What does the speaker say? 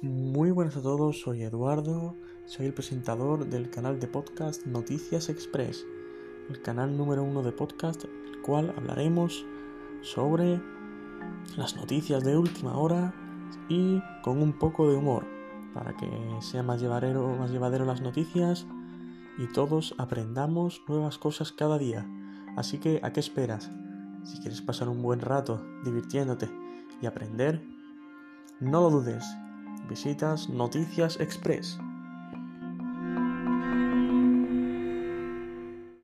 Muy buenas a todos, soy Eduardo, soy el presentador del canal de podcast Noticias Express, el canal número uno de podcast, el cual hablaremos sobre las noticias de última hora y con un poco de humor, para que sea más llevadero, más llevadero las noticias y todos aprendamos nuevas cosas cada día. Así que, ¿a qué esperas? Si quieres pasar un buen rato divirtiéndote y aprender, no lo dudes, visitas Noticias Express.